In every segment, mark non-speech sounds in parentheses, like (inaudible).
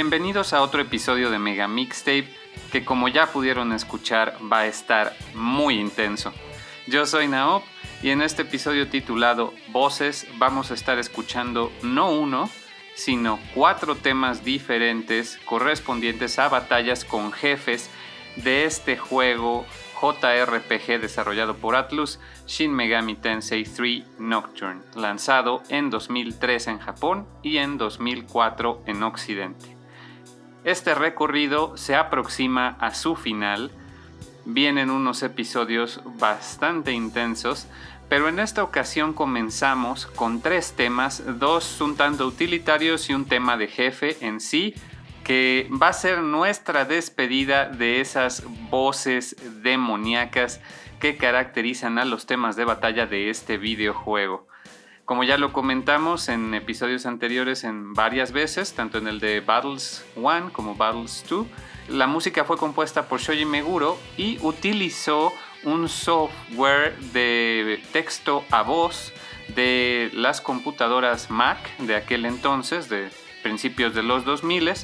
Bienvenidos a otro episodio de Mega Mixtape que como ya pudieron escuchar va a estar muy intenso. Yo soy Naop y en este episodio titulado Voces vamos a estar escuchando no uno, sino cuatro temas diferentes correspondientes a batallas con jefes de este juego JRPG desarrollado por Atlus, Shin Megami Tensei 3 Nocturne, lanzado en 2003 en Japón y en 2004 en Occidente. Este recorrido se aproxima a su final, vienen unos episodios bastante intensos, pero en esta ocasión comenzamos con tres temas, dos un tanto utilitarios y un tema de jefe en sí, que va a ser nuestra despedida de esas voces demoníacas que caracterizan a los temas de batalla de este videojuego. Como ya lo comentamos en episodios anteriores en varias veces, tanto en el de Battles 1 como Battles 2, la música fue compuesta por Shoji Meguro y utilizó un software de texto a voz de las computadoras Mac de aquel entonces, de principios de los 2000,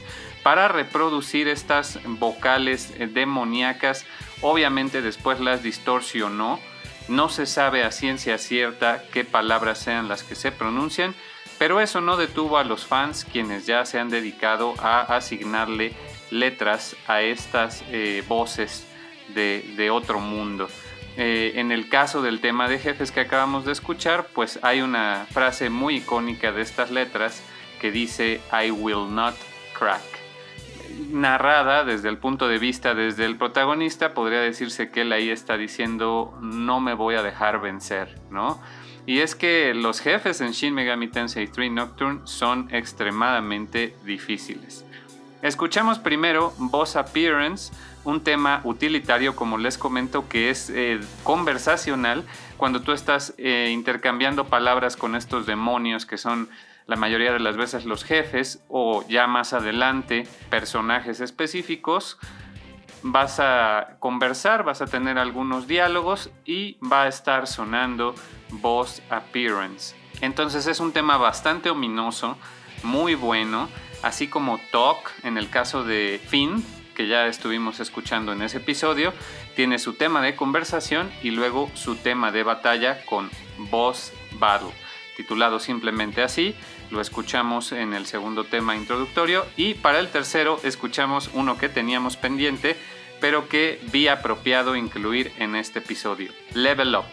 para reproducir estas vocales demoníacas. Obviamente después las distorsionó. No se sabe a ciencia cierta qué palabras sean las que se pronuncian, pero eso no detuvo a los fans quienes ya se han dedicado a asignarle letras a estas eh, voces de, otro mundo. Eh, en el caso del tema de jefes que acabamos de escuchar, pues hay una frase muy icónica de estas letras que dice I will not crack narrada desde el punto de vista desde el protagonista, podría decirse que él ahí está diciendo no me voy a dejar vencer, ¿no? Y es que los jefes en Shin Megami Tensei 3 Nocturne son extremadamente difíciles. Escuchamos primero Boss Appearance, un tema utilitario, como les comento, que es eh, conversacional, cuando tú estás eh, intercambiando palabras con estos demonios que son la mayoría de las veces los jefes o ya más adelante personajes específicos, vas a conversar, vas a tener algunos diálogos y va a estar sonando voice appearance. Entonces es un tema bastante ominoso, muy bueno, así como Talk en el caso de Finn, que ya estuvimos escuchando en ese episodio, tiene su tema de conversación y luego su tema de batalla con Boss Battle, titulado simplemente así, lo escuchamos en el segundo tema introductorio y para el tercero escuchamos uno que teníamos pendiente pero que vi apropiado incluir en este episodio, Level Up.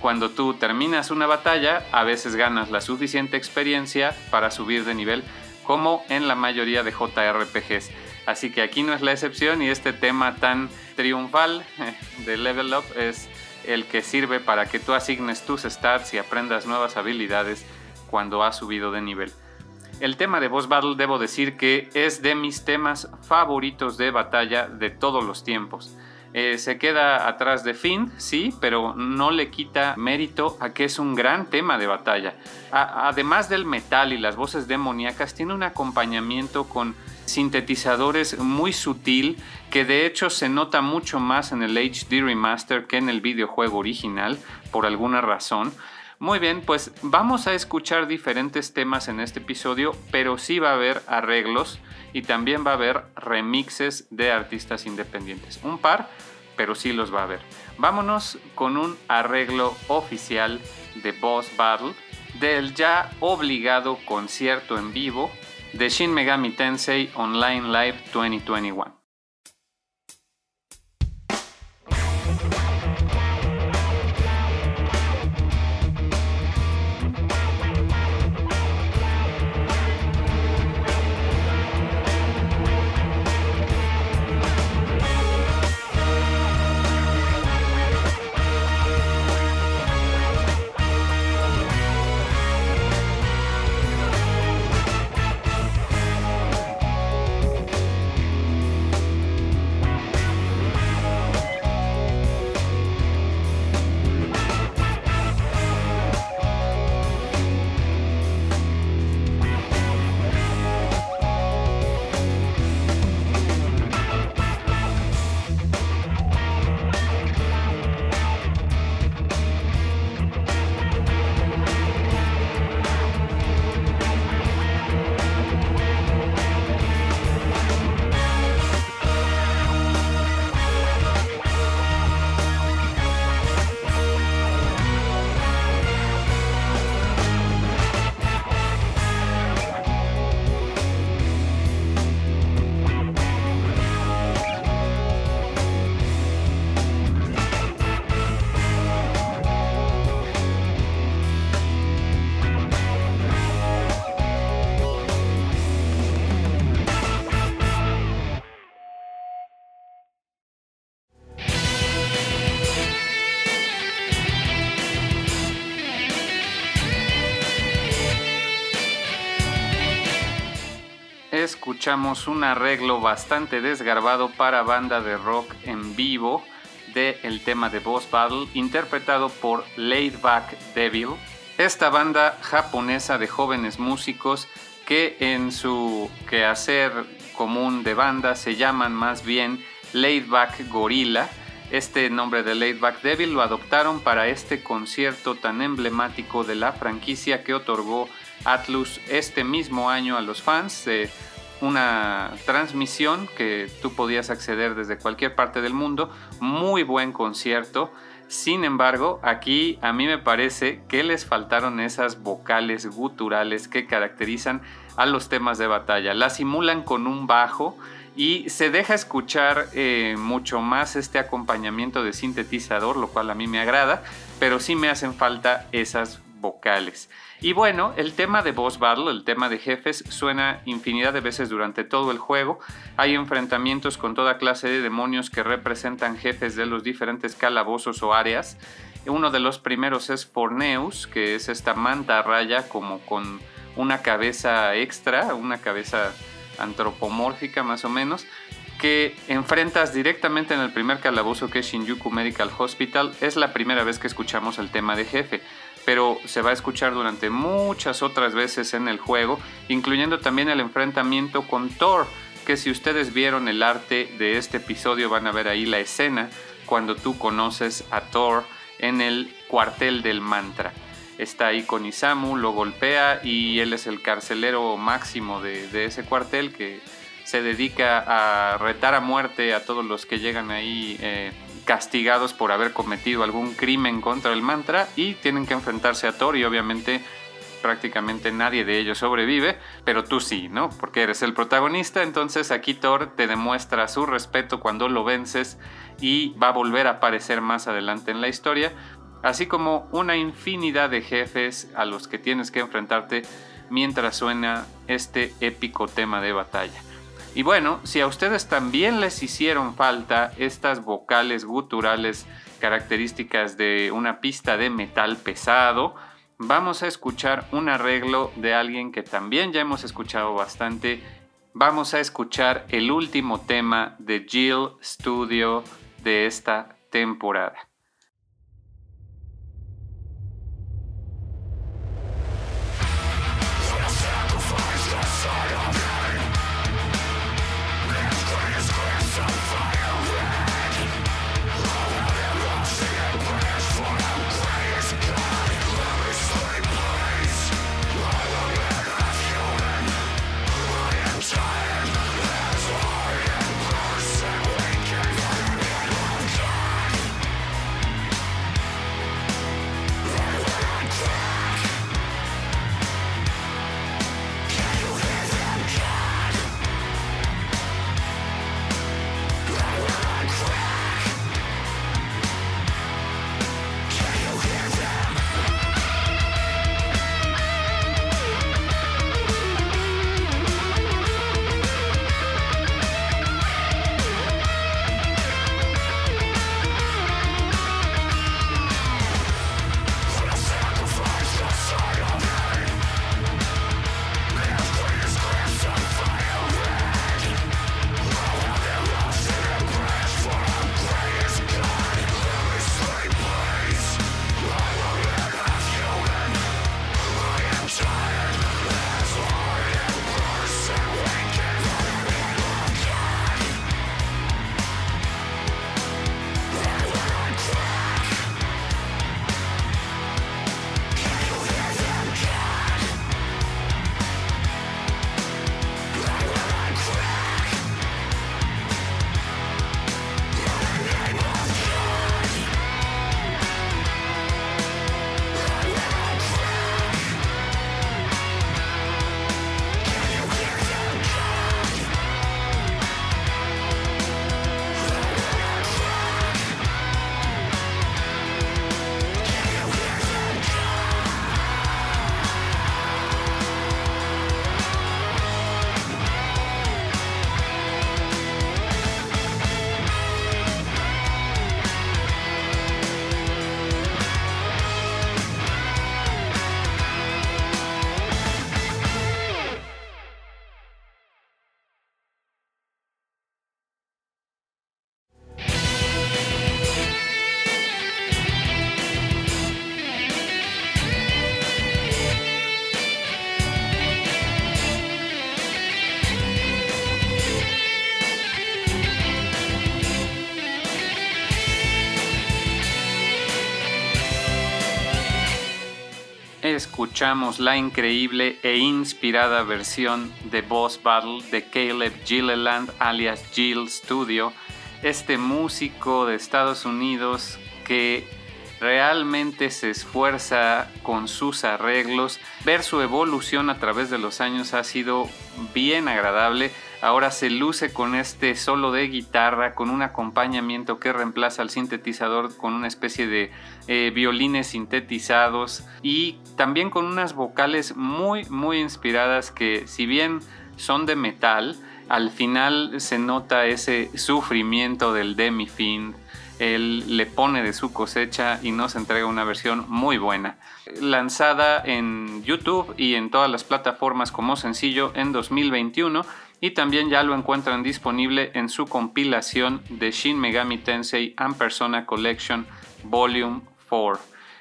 Cuando tú terminas una batalla, a veces ganas la suficiente experiencia para subir de nivel, como en la mayoría de JRPGs. Así que aquí no es la excepción y este tema tan triunfal de Level Up es el que sirve para que tú asignes tus stats y aprendas nuevas habilidades cuando ha subido de nivel. El tema de Boss Battle debo decir que es de mis temas favoritos de batalla de todos los tiempos. Eh, se queda atrás de Finn, sí, pero no le quita mérito a que es un gran tema de batalla. además del metal y las voces demoníacas, tiene un acompañamiento con sintetizadores muy sutil que de hecho se nota mucho más en el HD remaster que en el videojuego original por alguna razón. Muy bien, pues vamos a escuchar diferentes temas en este episodio, pero sí va a haber arreglos y también va a haber remixes de artistas independientes. Un par, pero sí los va a haber. Vámonos con un arreglo oficial de Boss Battle del ya obligado concierto en vivo de Shin Megami Tensei Online Live 2021. Un arreglo bastante desgarbado para banda de rock en vivo del el tema de Boss Battle, interpretado por Laidback Devil, esta banda japonesa de jóvenes músicos que en su quehacer común de banda se llaman más bien Laidback Gorilla. Este nombre de Laidback Devil lo adoptaron para este concierto tan emblemático de la franquicia que otorgó Atlus este mismo año a los fans. de una transmisión que tú podías acceder desde cualquier parte del mundo. Muy buen concierto. Sin embargo, aquí a mí me parece que les faltaron esas vocales guturales que caracterizan a los temas de batalla. La simulan con un bajo y se deja escuchar eh, mucho más este acompañamiento de sintetizador, lo cual a mí me agrada, pero sí me hacen falta esas vocales. Y bueno, el tema de boss battle, el tema de jefes, suena infinidad de veces durante todo el juego. Hay enfrentamientos con toda clase de demonios que representan jefes de los diferentes calabozos o áreas. Uno de los primeros es Forneus, que es esta manta raya como con una cabeza extra, una cabeza antropomórfica más o menos, que enfrentas directamente en el primer calabozo que es Shinjuku Medical Hospital. Es la primera vez que escuchamos el tema de jefe pero se va a escuchar durante muchas otras veces en el juego, incluyendo también el enfrentamiento con Thor, que si ustedes vieron el arte de este episodio van a ver ahí la escena cuando tú conoces a Thor en el cuartel del mantra. Está ahí con Isamu, lo golpea y él es el carcelero máximo de, ese cuartel que se dedica a retar a muerte a todos los que llegan ahí eh, castigados por haber cometido algún crimen contra el mantra y tienen que enfrentarse a Thor y obviamente prácticamente nadie de ellos sobrevive, pero tú sí, ¿no? Porque eres el protagonista, entonces aquí Thor te demuestra su respeto cuando lo vences y va a volver a aparecer más adelante en la historia, así como una infinidad de jefes a los que tienes que enfrentarte mientras suena este épico tema de batalla. Y bueno, si a ustedes también les hicieron falta estas vocales guturales características de una pista de metal pesado, vamos a escuchar un arreglo de alguien que también ya hemos escuchado bastante. Vamos a escuchar el último tema de Jill Studio de esta temporada. Escuchamos la increíble e inspirada versión de Boss Battle de Caleb Gilliland alias Jill Studio, este músico de Estados Unidos que realmente se esfuerza con sus arreglos. Ver su evolución a través de los años ha sido bien agradable. Ahora se luce con este solo de guitarra, con un acompañamiento que reemplaza al sintetizador con una especie de eh, violines sintetizados y también con unas vocales muy muy inspiradas que si bien son de metal, al final se nota ese sufrimiento del demi-fin él le pone de su cosecha y nos entrega una versión muy buena. Lanzada en YouTube y en todas las plataformas como sencillo en 2021 y también ya lo encuentran disponible en su compilación de Shin Megami Tensei and Persona Collection Volume 4.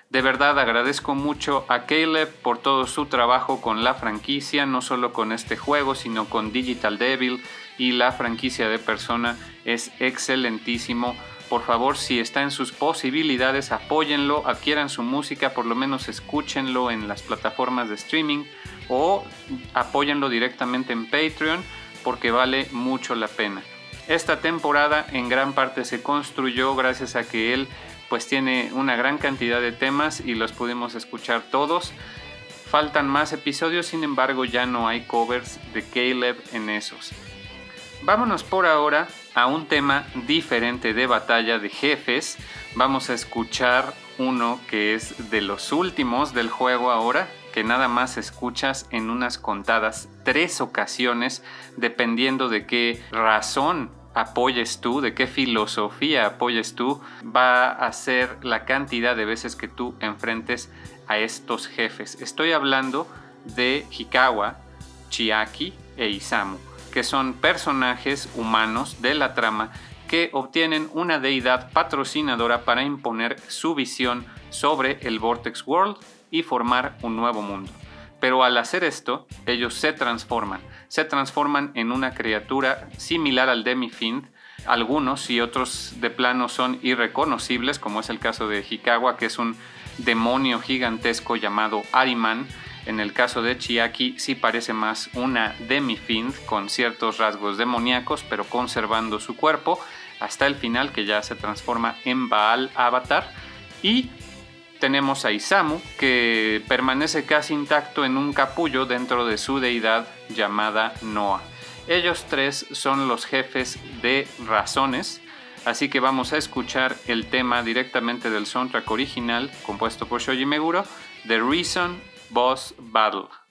De verdad agradezco mucho a Caleb por todo su trabajo con la franquicia, no solo con este juego, sino con Digital Devil y la franquicia de Persona es excelentísimo por favor, si está en sus posibilidades, apóyenlo, adquieran su música, por lo menos escúchenlo en las plataformas de streaming o apóyenlo directamente en Patreon porque vale mucho la pena. Esta temporada en gran parte se construyó gracias a que él pues tiene una gran cantidad de temas y los pudimos escuchar todos. Faltan más episodios, sin embargo ya no hay covers de Caleb en esos. Vámonos por ahora a un tema diferente de batalla de jefes. Vamos a escuchar uno que es de los últimos del juego ahora, que nada más escuchas en unas contadas tres ocasiones, dependiendo de qué razón apoyes tú, de qué filosofía apoyes tú, va a ser la cantidad de veces que tú enfrentes a estos jefes. Estoy hablando de Hikawa, Chiaki e Isamu que son personajes humanos de la trama que obtienen una deidad patrocinadora para imponer su visión sobre el Vortex World y formar un nuevo mundo. Pero al hacer esto, ellos se transforman, se transforman en una criatura similar al Demi-Fiend, algunos y otros de plano son irreconocibles, como es el caso de Hikawa, que es un demonio gigantesco llamado Ariman, en el caso de Chiaki sí parece más una demi-fiend con ciertos rasgos demoníacos, pero conservando su cuerpo hasta el final que ya se transforma en Baal Avatar. Y tenemos a Isamu que permanece casi intacto en un capullo dentro de su deidad llamada Noah. Ellos tres son los jefes de razones, así que vamos a escuchar el tema directamente del soundtrack original compuesto por Shoji Meguro, The Reason boss battle.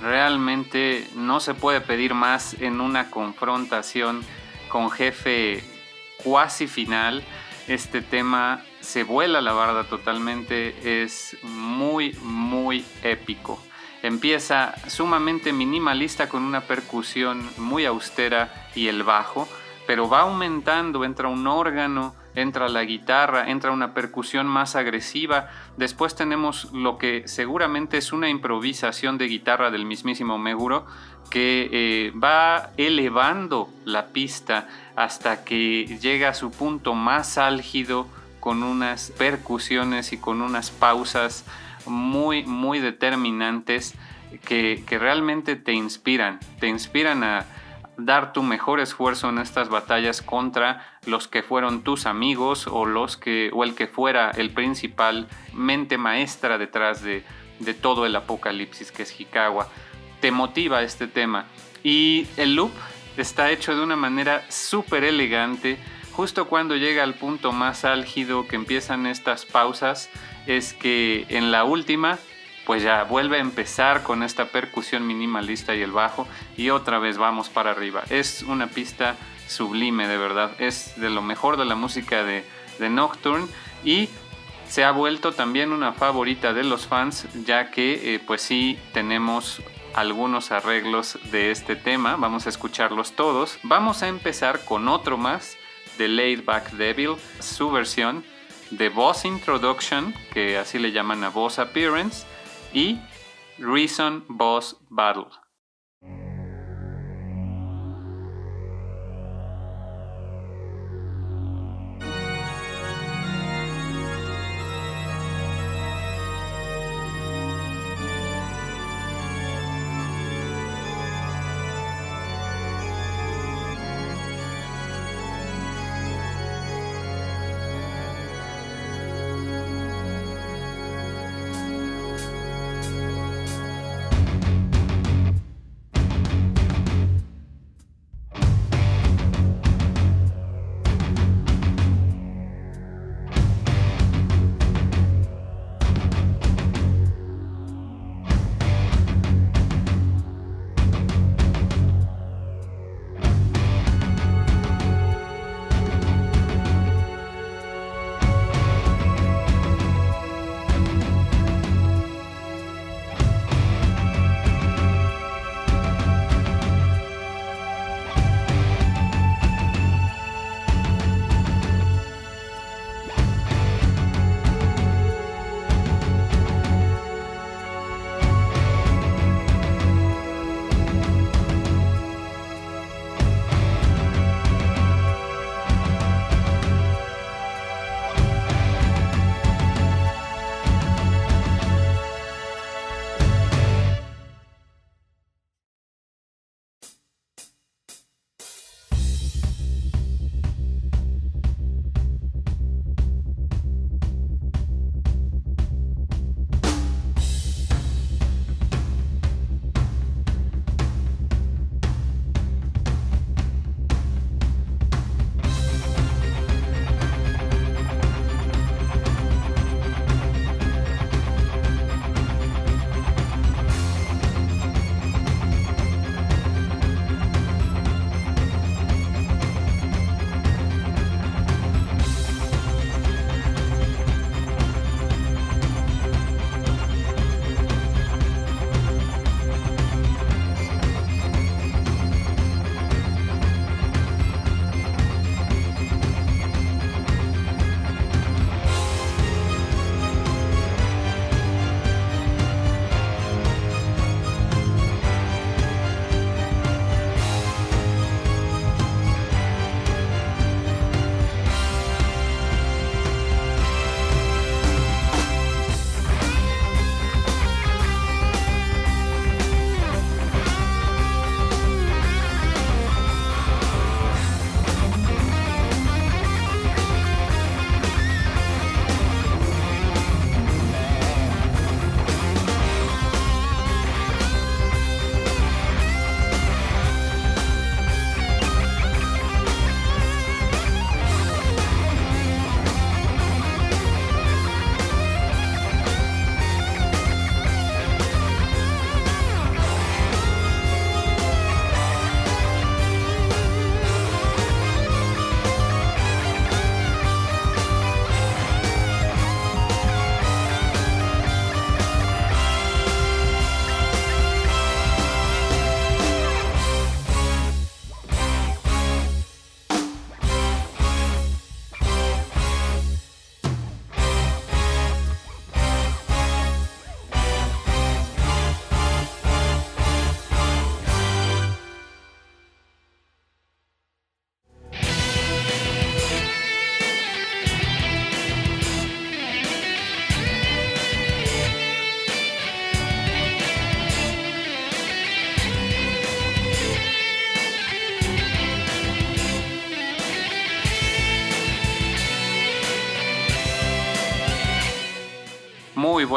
Realmente no se puede pedir más en una confrontación con jefe cuasi final. Este tema se vuela la barda totalmente, es muy, muy épico. Empieza sumamente minimalista con una percusión muy austera y el bajo, pero va aumentando, entra un órgano, entra la guitarra, entra una percusión más agresiva. Después tenemos lo que seguramente es una improvisación de guitarra del mismísimo Meguro que eh, va elevando la pista hasta que llega a su punto más álgido con unas percusiones y con unas pausas muy, muy determinantes que, que realmente te inspiran, te inspiran a, dar tu mejor esfuerzo en estas batallas contra los que fueron tus amigos o los que o el que fuera el principal mente maestra detrás de, de todo el apocalipsis que es Hikawa. Te motiva este tema y el loop está hecho de una manera súper elegante. Justo cuando llega al punto más álgido que empiezan estas pausas es que en la última pues ya vuelve a empezar con esta percusión minimalista y el bajo y otra vez vamos para arriba. Es una pista sublime de verdad, es de lo mejor de la música de, Nocturne y se ha vuelto también una favorita de los fans ya que eh, pues sí tenemos algunos arreglos de este tema, vamos a escucharlos todos. Vamos a empezar con otro más de Laid Back Devil, su versión de Boss Introduction, que así le llaman a Boss Appearance, y Reason Boss Battle.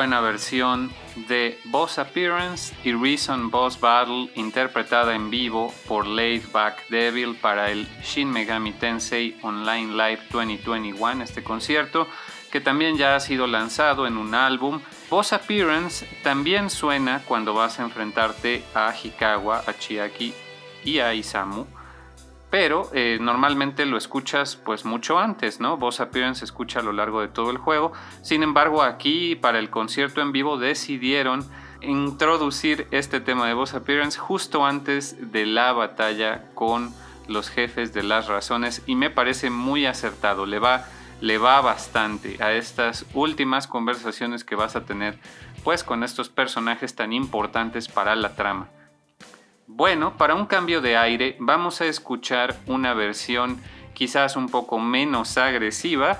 Buena versión de Boss Appearance y Reason Boss Battle interpretada en vivo por Laid Back Devil para el Shin Megami Tensei Online Live 2021, este concierto que también ya ha sido lanzado en un álbum. Boss Appearance también suena cuando vas a enfrentarte a Hikawa, a Chiaki y a Isamu pero eh, normalmente lo escuchas pues mucho antes, ¿no? Boss Appearance se escucha a lo largo de todo el juego. Sin embargo, aquí para el concierto en vivo decidieron introducir este tema de Boss Appearance justo antes de la batalla con los jefes de las razones y me parece muy acertado, le va, le va bastante a estas últimas conversaciones que vas a tener pues con estos personajes tan importantes para la trama. Bueno, para un cambio de aire vamos a escuchar una versión quizás un poco menos agresiva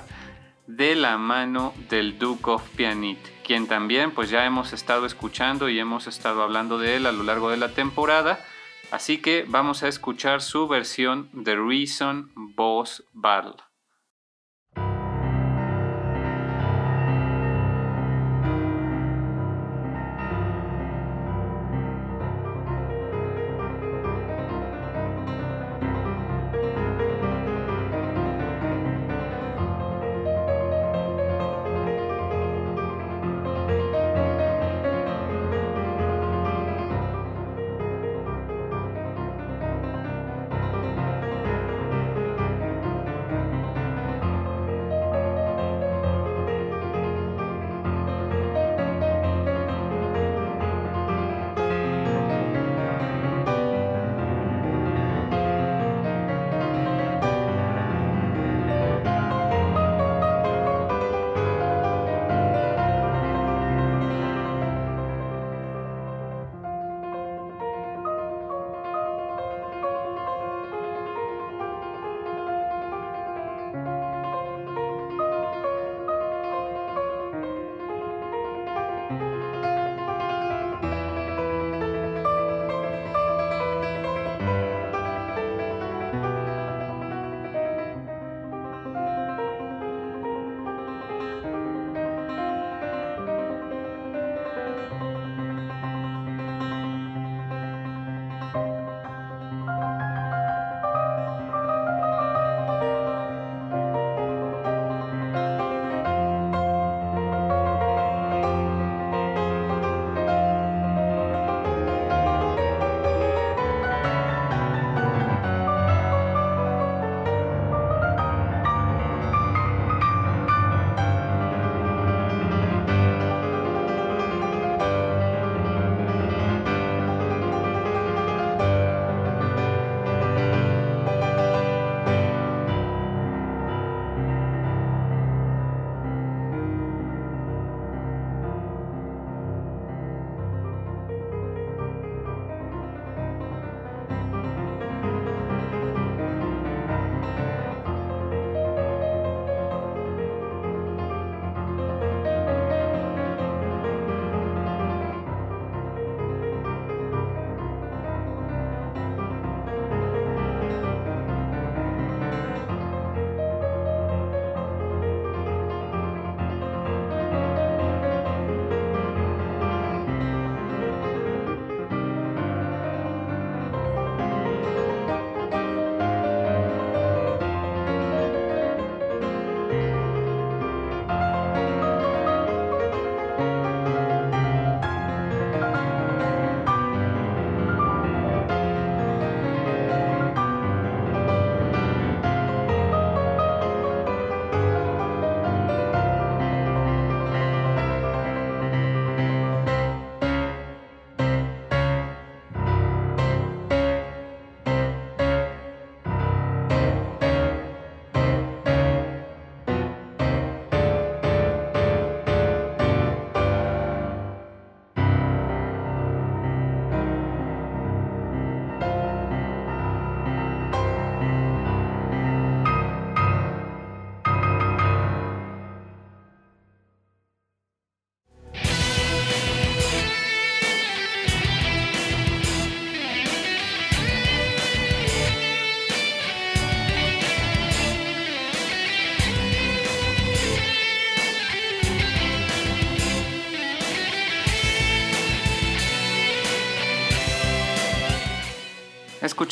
de la mano del Duke of Pianit, quien también pues ya hemos estado escuchando y hemos estado hablando de él a lo largo de la temporada. Así que vamos a escuchar su versión de Reason Boss Battle.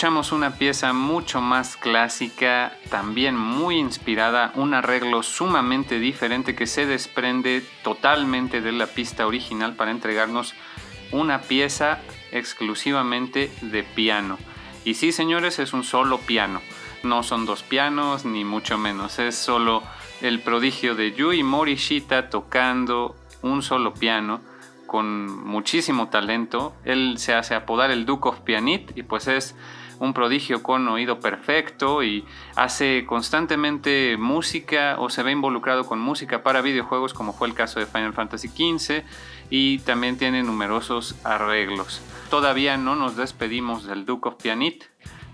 Escuchamos una pieza mucho más clásica, también muy inspirada, un arreglo sumamente diferente que se desprende totalmente de la pista original para entregarnos una pieza exclusivamente de piano. Y sí, señores, es un solo piano. No son dos pianos, ni mucho menos. Es solo el prodigio de Yui Morishita tocando un solo piano con muchísimo talento. Él se hace apodar el Duke of Pianit y pues es un prodigio con oído perfecto y hace constantemente música o se ve involucrado con música para videojuegos como fue el caso de Final Fantasy XV y también tiene numerosos arreglos. Todavía no nos despedimos del Duke of Pianit,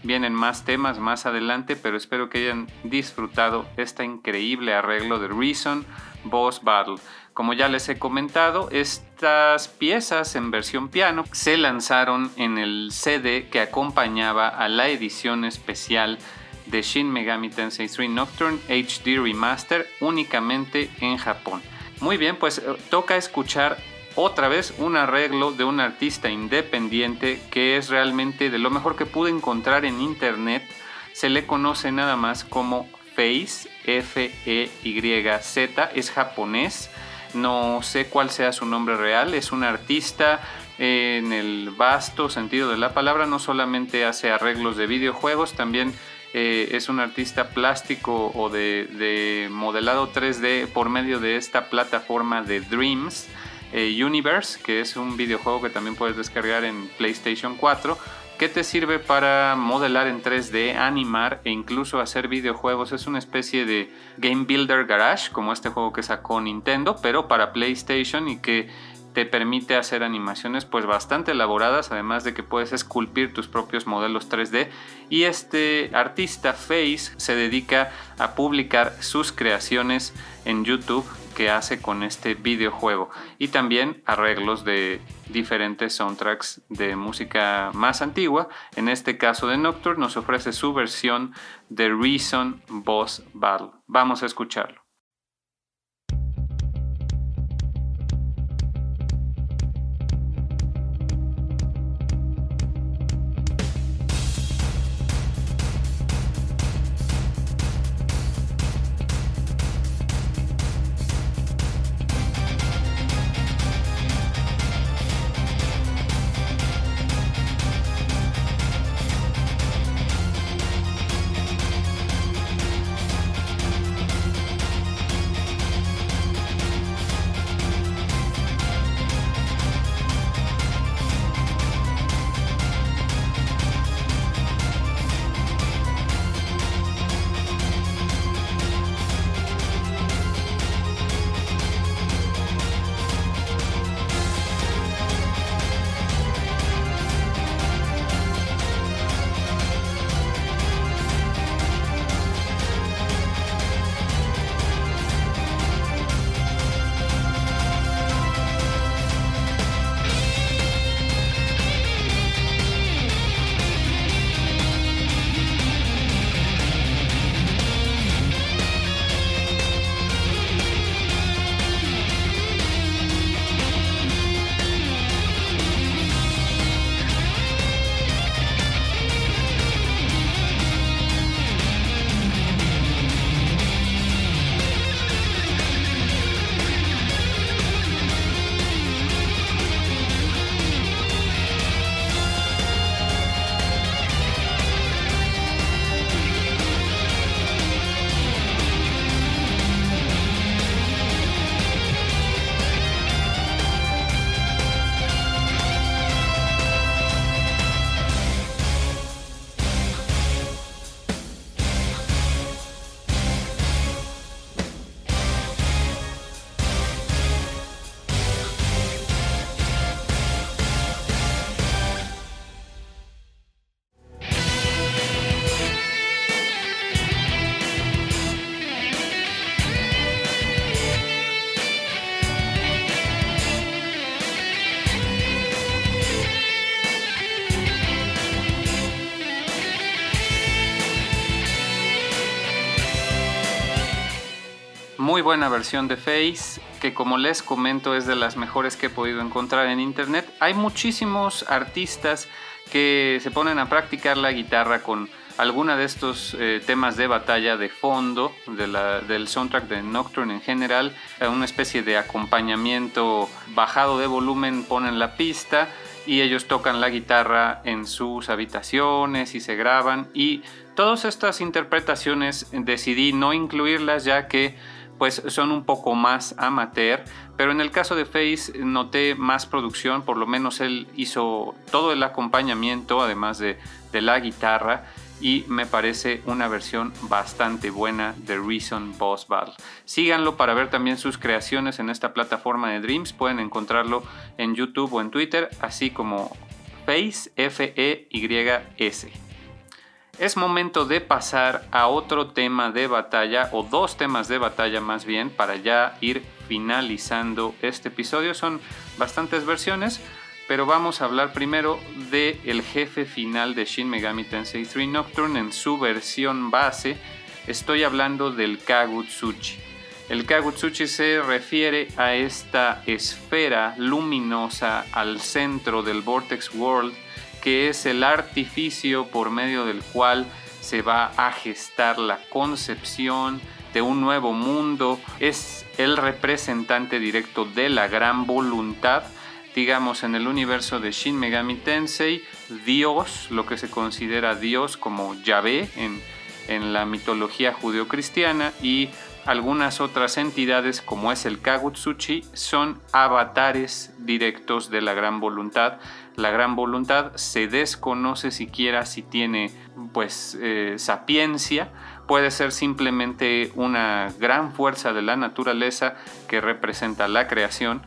vienen más temas más adelante, pero espero que hayan disfrutado este increíble arreglo de Reason Boss Battle. Como ya les he comentado, estas piezas en versión piano se lanzaron en el CD que acompañaba a la edición especial de Shin Megami Tensei 3 Nocturne HD Remaster únicamente en Japón. Muy bien, pues eh, toca escuchar otra vez un arreglo de un artista independiente que es realmente de lo mejor que pude encontrar en internet. Se le conoce nada más como Face, F-E-Y-Z, es japonés no sé cuál sea su nombre real, es un artista en el vasto sentido de la palabra, no solamente hace arreglos de videojuegos, también eh, es un artista plástico o de, modelado 3D por medio de esta plataforma de Dreams. Eh, Universe, que es un videojuego que también puedes descargar en PlayStation 4, que te sirve para modelar en 3D, animar e incluso hacer videojuegos. Es una especie de Game Builder Garage, como este juego que sacó Nintendo, pero para PlayStation y que te permite hacer animaciones pues bastante elaboradas, además de que puedes esculpir tus propios modelos 3D. Y este artista Face se dedica a publicar sus creaciones en YouTube que hace con este videojuego y también arreglos de diferentes soundtracks de música más antigua. En este caso de Nocturne nos ofrece su versión de Reason Boss Battle. Vamos a escucharlo. Buena versión de Face, que como les comento es de las mejores que he podido encontrar en internet. Hay muchísimos artistas que se ponen a practicar la guitarra con alguna de estos eh, temas de batalla de fondo del soundtrack de Nocturne en general, eh, una especie de acompañamiento bajado de volumen ponen la pista y ellos tocan la guitarra en sus habitaciones y se graban y todas estas interpretaciones decidí no incluirlas ya que pues son un poco más amateur, pero en el caso de Face noté más producción, por lo menos él hizo todo el acompañamiento además de, la guitarra y me parece una versión bastante buena de Reason Boss Battle. Síganlo para ver también sus creaciones en esta plataforma de Dreams. Pueden encontrarlo en YouTube o en Twitter, así como Face F-E-Y-S. Es momento de pasar a otro tema de batalla, o dos temas de batalla más bien, para ya ir finalizando este episodio. Son bastantes versiones. Pero vamos a hablar primero del el jefe final de Shin Megami Tensei 3 Nocturne en su versión base. Estoy hablando del Kagutsuchi. El Kagutsuchi se refiere a esta esfera luminosa al centro del Vortex World, que es el artificio por medio del cual se va a gestar la concepción de un nuevo mundo. Es el representante directo de la gran voluntad digamos, en el universo de Shin Megami Tensei, Dios, lo que se considera Dios como Yahvé en, en la mitología judeocristiana y algunas otras entidades como es el Kagutsuchi son avatares directos de la gran voluntad. La gran voluntad se desconoce siquiera si tiene pues eh, sapiencia, puede ser simplemente una gran fuerza de la naturaleza que representa la creación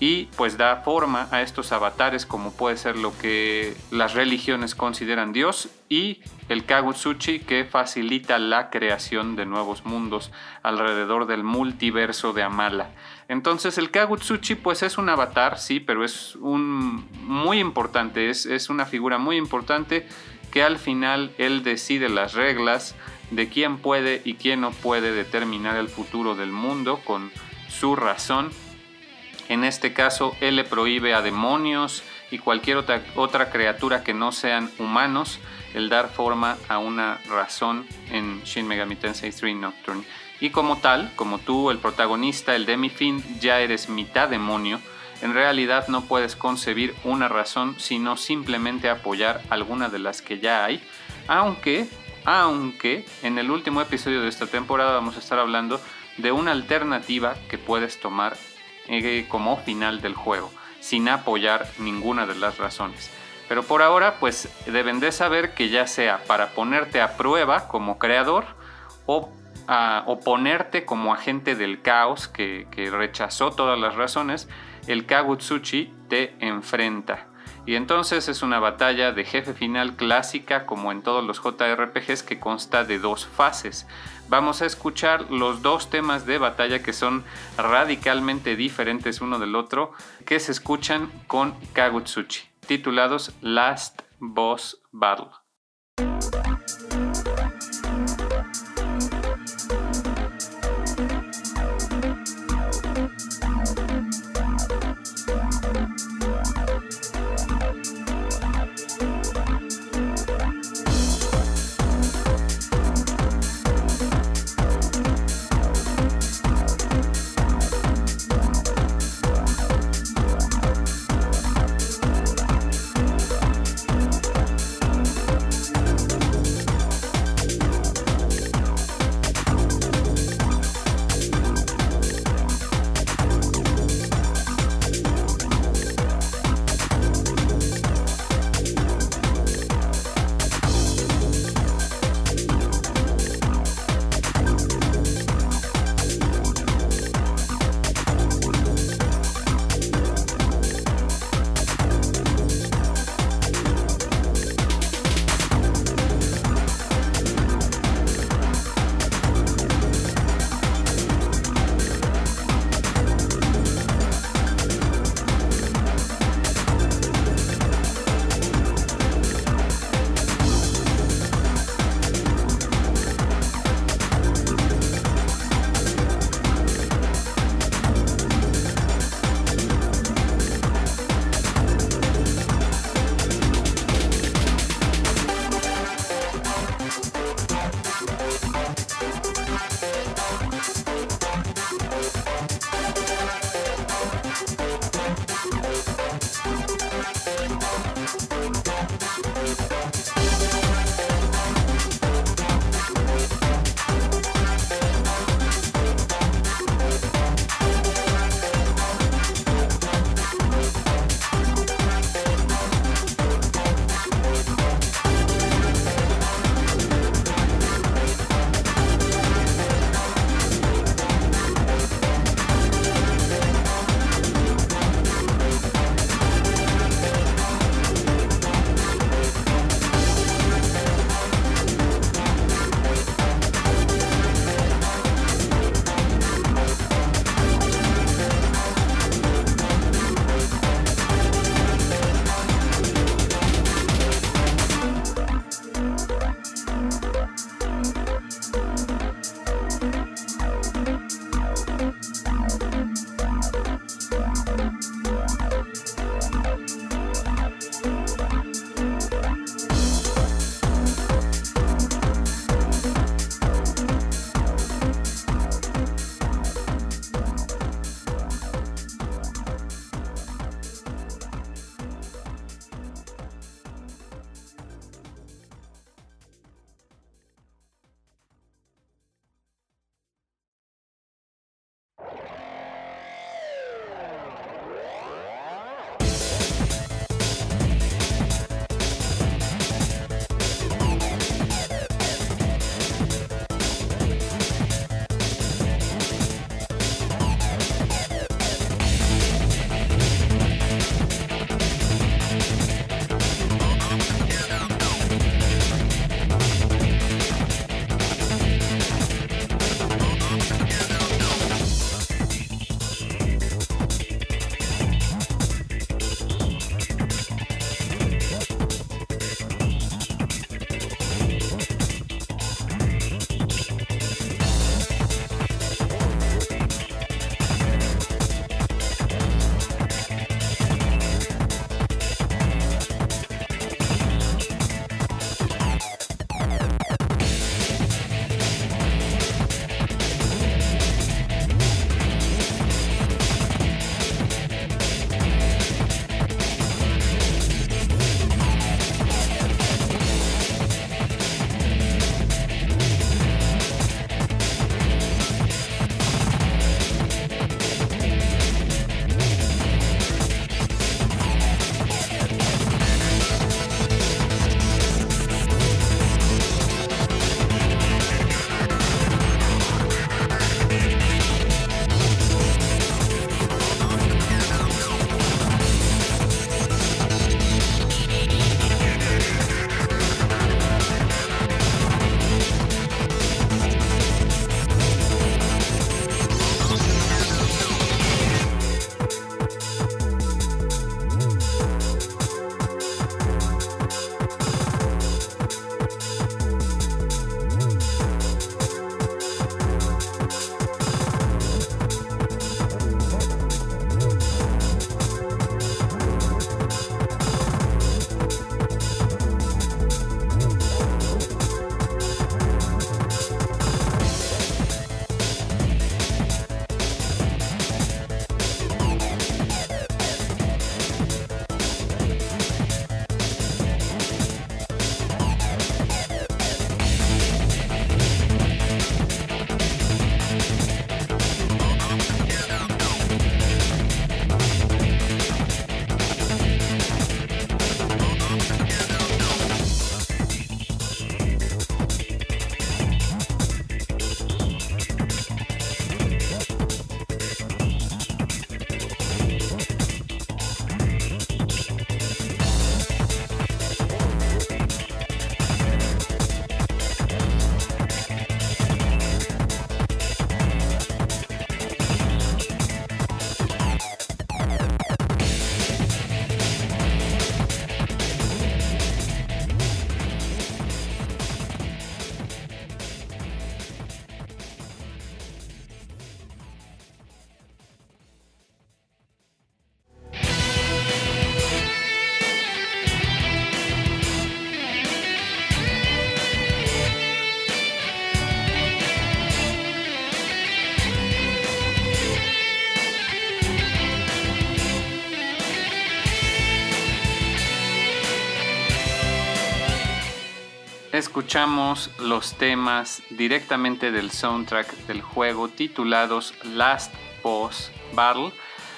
y pues da forma a estos avatares como puede ser lo que las religiones consideran Dios y el Kagutsuchi que facilita la creación de nuevos mundos alrededor del multiverso de Amala. Entonces el Kagutsuchi pues es un avatar, sí, pero es un muy importante, es, es una figura muy importante que al final él decide las reglas de quién puede y quién no puede determinar el futuro del mundo con su razón en este caso, él le prohíbe a demonios y cualquier otra, otra criatura que no sean humanos el dar forma a una razón en Shin Megami Tensei 3 Nocturne. Y como tal, como tú, el protagonista, el Demifin, ya eres mitad demonio, en realidad no puedes concebir una razón sino simplemente apoyar alguna de las que ya hay, aunque, aunque en el último episodio de esta temporada vamos a estar hablando de una alternativa que puedes tomar eh, como final del juego, sin apoyar ninguna de las razones. Pero por ahora, pues deben de saber que ya sea para ponerte a prueba como creador o, a, ponerte como agente del caos que, que rechazó todas las razones, el Kagutsuchi te enfrenta. Y entonces es una batalla de jefe final clásica como en todos los JRPGs que consta de dos fases vamos a escuchar los dos temas de batalla que son radicalmente diferentes uno del otro, que se escuchan con Kagutsuchi, titulados Last Boss Battle. Escuchamos los temas directamente del soundtrack del juego titulados Last Boss Battle,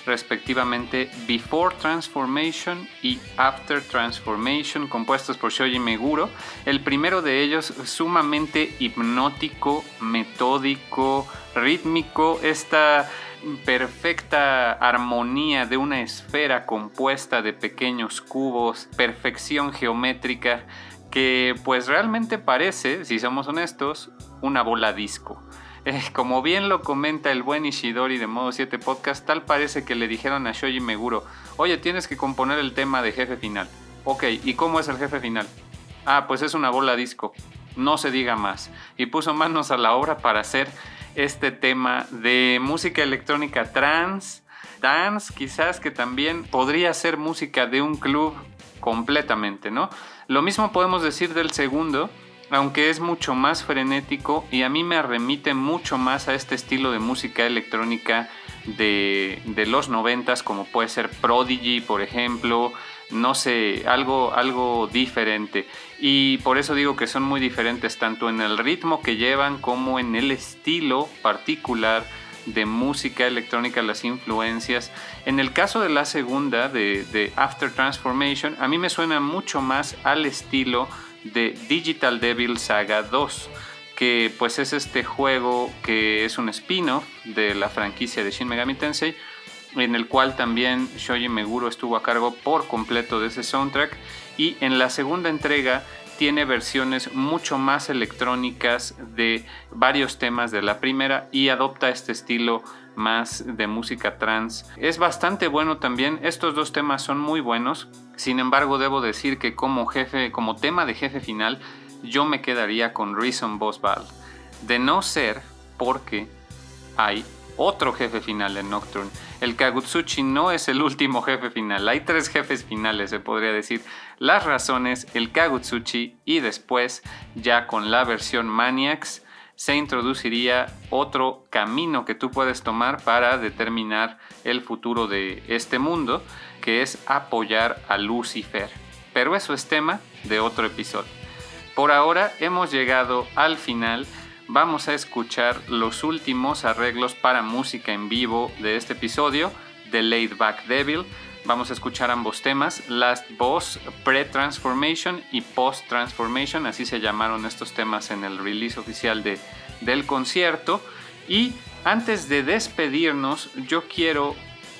respectivamente Before Transformation y After Transformation, compuestos por Shoji Meguro. El primero de ellos sumamente hipnótico, metódico, rítmico, esta perfecta armonía de una esfera compuesta de pequeños cubos, perfección geométrica que pues realmente parece, si somos honestos, una bola disco. (laughs) Eh, como bien lo comenta el buen Ishidori de Modo 7 Podcast, tal parece que le dijeron a Shoji Meguro, oye, tienes que componer el tema de jefe final. Ok, ¿y cómo es el jefe final? Ah, pues es una bola disco, no se diga más. Y puso manos a la obra para hacer este tema de música electrónica trans, dance, quizás que también podría ser música de un club completamente, ¿no? Lo mismo podemos decir del segundo, aunque es mucho más frenético y a mí me remite mucho más a este estilo de música electrónica de, los noventas, como puede ser Prodigy, por ejemplo, no sé, algo, algo diferente. Y por eso digo que son muy diferentes tanto en el ritmo que llevan como en el estilo particular de música electrónica, las influencias. En el caso de la segunda, de, de After Transformation, a mí me suena mucho más al estilo de Digital Devil Saga 2 que pues es este juego que es un spin-off de la franquicia de Shin Megami Tensei en el cual también Shoji Meguro estuvo a cargo por completo de ese soundtrack y en la segunda entrega tiene versiones mucho más electrónicas de varios temas de la primera y adopta este estilo más de música trans. Es bastante bueno también, estos dos temas son muy buenos, sin embargo debo decir que como jefe, como tema de jefe final, yo me quedaría con Reason Boss. De no ser porque hay otro jefe final en Nocturne. El Kagutsuchi no es el último jefe final, hay tres jefes finales, se podría decir. Las razones, el Kagutsuchi y después, ya con la versión Maniacs, se introduciría otro camino que tú puedes tomar para determinar el futuro de este mundo, que es apoyar a Lucifer. Pero eso es tema de otro episodio. Por ahora hemos llegado al final. Vamos a escuchar los últimos arreglos para música en vivo de este episodio de Laid Back Devil. Vamos a escuchar ambos temas, Last Boss, Pre-Transformation y Post-Transformation, así se llamaron estos temas en el release oficial de, del concierto. Y antes de despedirnos, yo quiero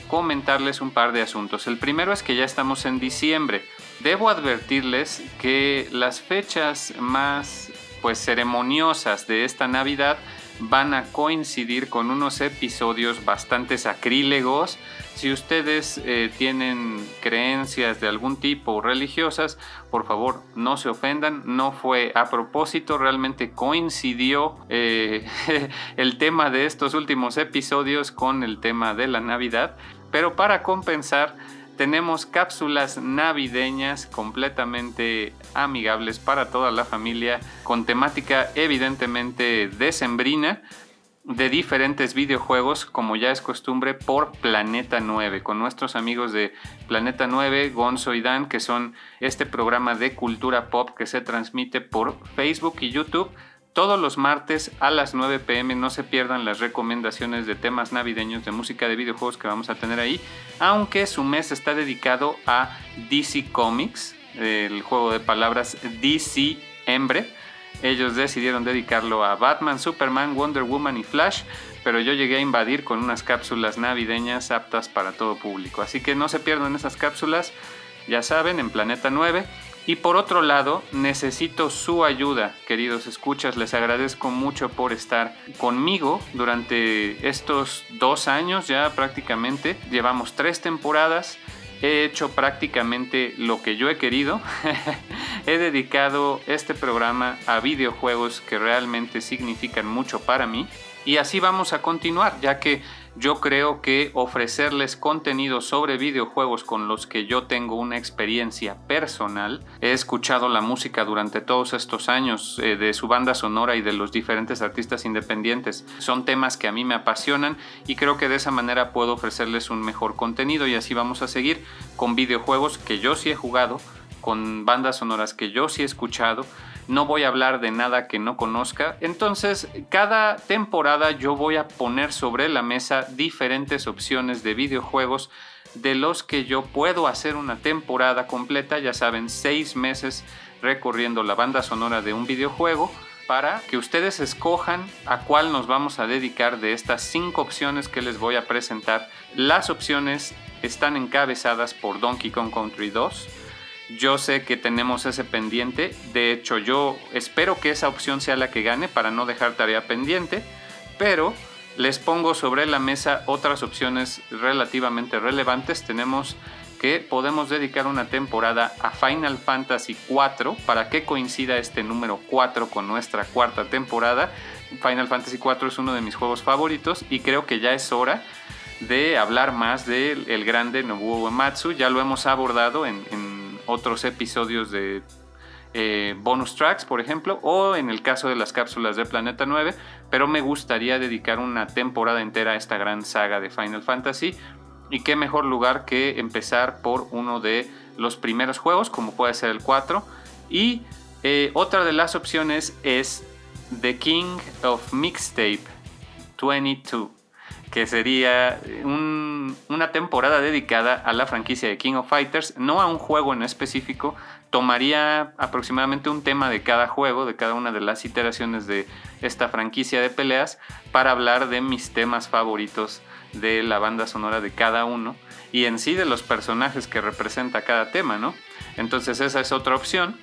comentarles un par de asuntos. El primero es que ya estamos en diciembre. Debo advertirles que las fechas más pues ceremoniosas de esta Navidad van a coincidir con unos episodios bastante sacrílegos. Si ustedes eh, tienen creencias de algún tipo religiosas, por favor no se ofendan, no fue a propósito, realmente coincidió eh, (laughs) el tema de estos últimos episodios con el tema de la Navidad, pero para compensar, tenemos cápsulas navideñas completamente amigables para toda la familia, con temática evidentemente decembrina de diferentes videojuegos, como ya es costumbre, por Planeta 9, con nuestros amigos de Planeta 9, Gonzo y Dan, que son este programa de cultura pop que se transmite por Facebook y YouTube todos los martes a las 9 pm no se pierdan las recomendaciones de temas navideños de música de videojuegos que vamos a tener ahí, aunque su mes está dedicado a DC Comics, el juego de palabras DC Embre. Ellos decidieron dedicarlo a Batman, Superman, Wonder Woman y Flash, pero yo llegué a invadir con unas cápsulas navideñas aptas para todo público. Así que no se pierdan esas cápsulas, ya saben, en Planeta 9. Y por otro lado, necesito su ayuda, queridos escuchas. Les agradezco mucho por estar conmigo durante estos dos años ya prácticamente. Llevamos tres temporadas. He hecho prácticamente lo que yo he querido. (laughs) he dedicado este programa a videojuegos que realmente significan mucho para mí. Y así vamos a continuar, ya que yo creo que ofrecerles contenido sobre videojuegos con los que yo tengo una experiencia personal, he escuchado la música durante todos estos años eh, de su banda sonora y de los diferentes artistas independientes. Son temas que a mí me apasionan y creo que de esa manera puedo ofrecerles un mejor contenido y así vamos a seguir con videojuegos que yo sí he jugado, con bandas sonoras que yo sí he escuchado no voy a hablar de nada que no conozca. Entonces, cada temporada yo voy a poner sobre la mesa diferentes opciones de videojuegos de los que yo puedo hacer una temporada completa, ya saben, seis meses recorriendo la banda sonora de un videojuego para que ustedes escojan a cuál nos vamos a dedicar de estas cinco opciones que les voy a presentar. Las opciones están encabezadas por Donkey Kong Country 2. Yo sé que tenemos ese pendiente, de hecho yo espero que esa opción sea la que gane para no dejar tarea pendiente, pero les pongo sobre la mesa otras opciones relativamente relevantes. Tenemos que podemos dedicar una temporada a Final Fantasy IV para que coincida este número 4 con nuestra cuarta temporada. Final Fantasy IV es uno de mis juegos favoritos y creo que ya es hora de hablar más del el grande Nobuo Uematsu. Ya lo hemos abordado en, otros episodios de eh, bonus tracks, por ejemplo, o en el caso de las cápsulas de Planeta 9, pero me gustaría dedicar una temporada entera a esta gran saga de Final Fantasy. Y qué mejor lugar que empezar por uno de los primeros juegos, como puede ser el 4. Y eh, otra de las opciones es The King of Mixtape 22 que sería una temporada dedicada a la franquicia de King of Fighters, no a un juego en específico, tomaría aproximadamente un tema de cada juego, de cada una de las iteraciones de esta franquicia de peleas, para hablar de mis temas favoritos de la banda sonora de cada uno y en sí de los personajes que representa cada tema, ¿no? Entonces esa es otra opción.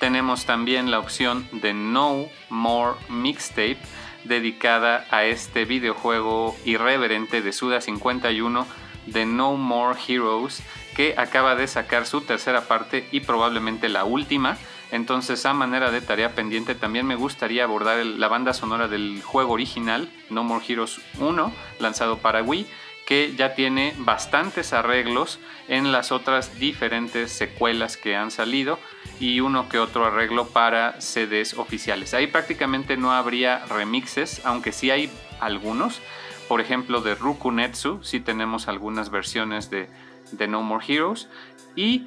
Tenemos también la opción de No More Mixtape, dedicada a este videojuego irreverente de Suda 51 de No More Heroes que acaba de sacar su tercera parte y probablemente la última. Entonces, a manera de tarea pendiente, también me gustaría abordar la banda sonora del juego original, No More Heroes 1, lanzado para Wii, que ya tiene bastantes arreglos en las otras diferentes secuelas que han salido y uno que otro arreglo para CDs oficiales. Ahí prácticamente no habría remixes, aunque sí hay algunos. Por ejemplo, de Rukunetsu, sí tenemos algunas versiones de, de No More Heroes. Y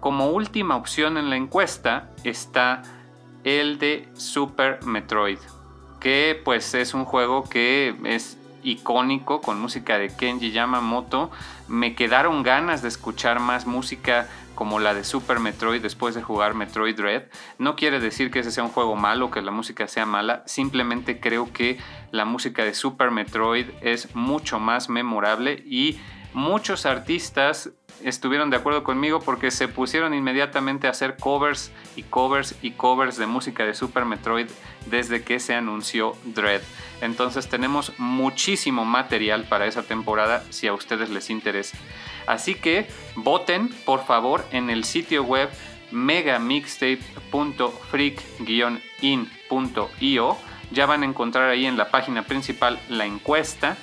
como última opción en la encuesta está el de Super Metroid, que pues es un juego que es icónico con música de Kenji Yamamoto. Me quedaron ganas de escuchar más música como la de Super Metroid después de jugar Metroid Dread. No quiere decir que ese sea un juego malo, que la música sea mala, simplemente creo que la música de Super Metroid es mucho más memorable y muchos artistas estuvieron de acuerdo conmigo porque se pusieron inmediatamente a hacer covers y covers y covers de música de Super Metroid desde que se anunció Dread. Entonces tenemos muchísimo material para esa temporada si a ustedes les interesa. Así que voten por favor en el sitio web megamixtape.freak-in.io. Ya van a encontrar ahí en la página principal la encuesta.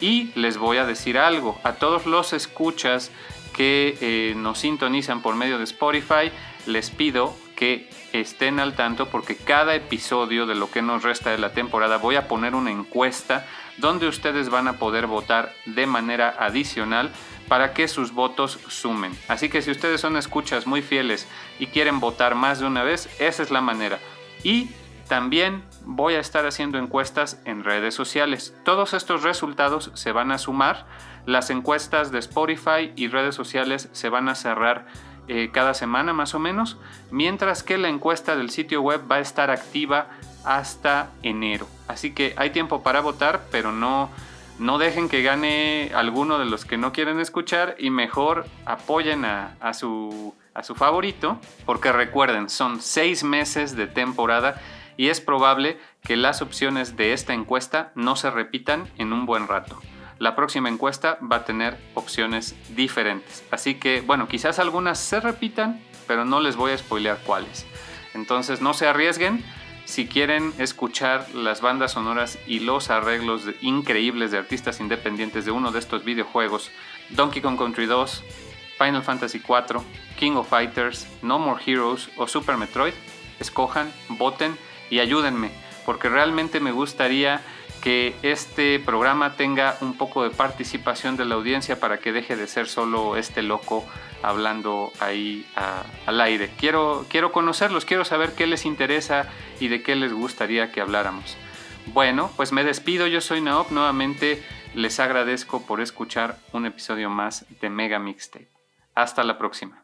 Y les voy a decir algo, a todos los escuchas que eh, nos sintonizan por medio de Spotify, les pido que estén al tanto porque cada episodio de lo que nos resta de la temporada voy a poner una encuesta donde ustedes van a poder votar de manera adicional para que sus votos sumen. Así que si ustedes son escuchas muy fieles y quieren votar más de una vez, esa es la manera. Y también voy a estar haciendo encuestas en redes sociales. Todos estos resultados se van a sumar. Las encuestas de Spotify y redes sociales se van a cerrar eh, cada semana más o menos, mientras que la encuesta del sitio web va a estar activa hasta enero. Así que hay tiempo para votar, pero no, no dejen que gane alguno de los que no quieren escuchar y mejor apoyen a, a, su, a su favorito, porque recuerden, son seis meses de temporada y es probable que las opciones de esta encuesta no se repitan en un buen rato. La próxima encuesta va a tener opciones diferentes. Así que, bueno, quizás algunas se repitan, pero no les voy a spoilear cuáles. Entonces no se arriesguen. Si quieren escuchar las bandas sonoras y los arreglos increíbles de artistas independientes de uno de estos videojuegos, Donkey Kong Country 2, Final Fantasy IV, King of Fighters, No More Heroes o Super Metroid, escojan, voten y ayúdenme, porque realmente me gustaría que este programa tenga un poco de participación de la audiencia para que deje de ser solo este loco hablando ahí al aire. Quiero, quiero conocerlos, quiero saber qué les interesa y de qué les gustaría que habláramos. Bueno, pues me despido, yo soy Naop, nuevamente les agradezco por escuchar un episodio más de Mega Mixtape. Hasta la próxima.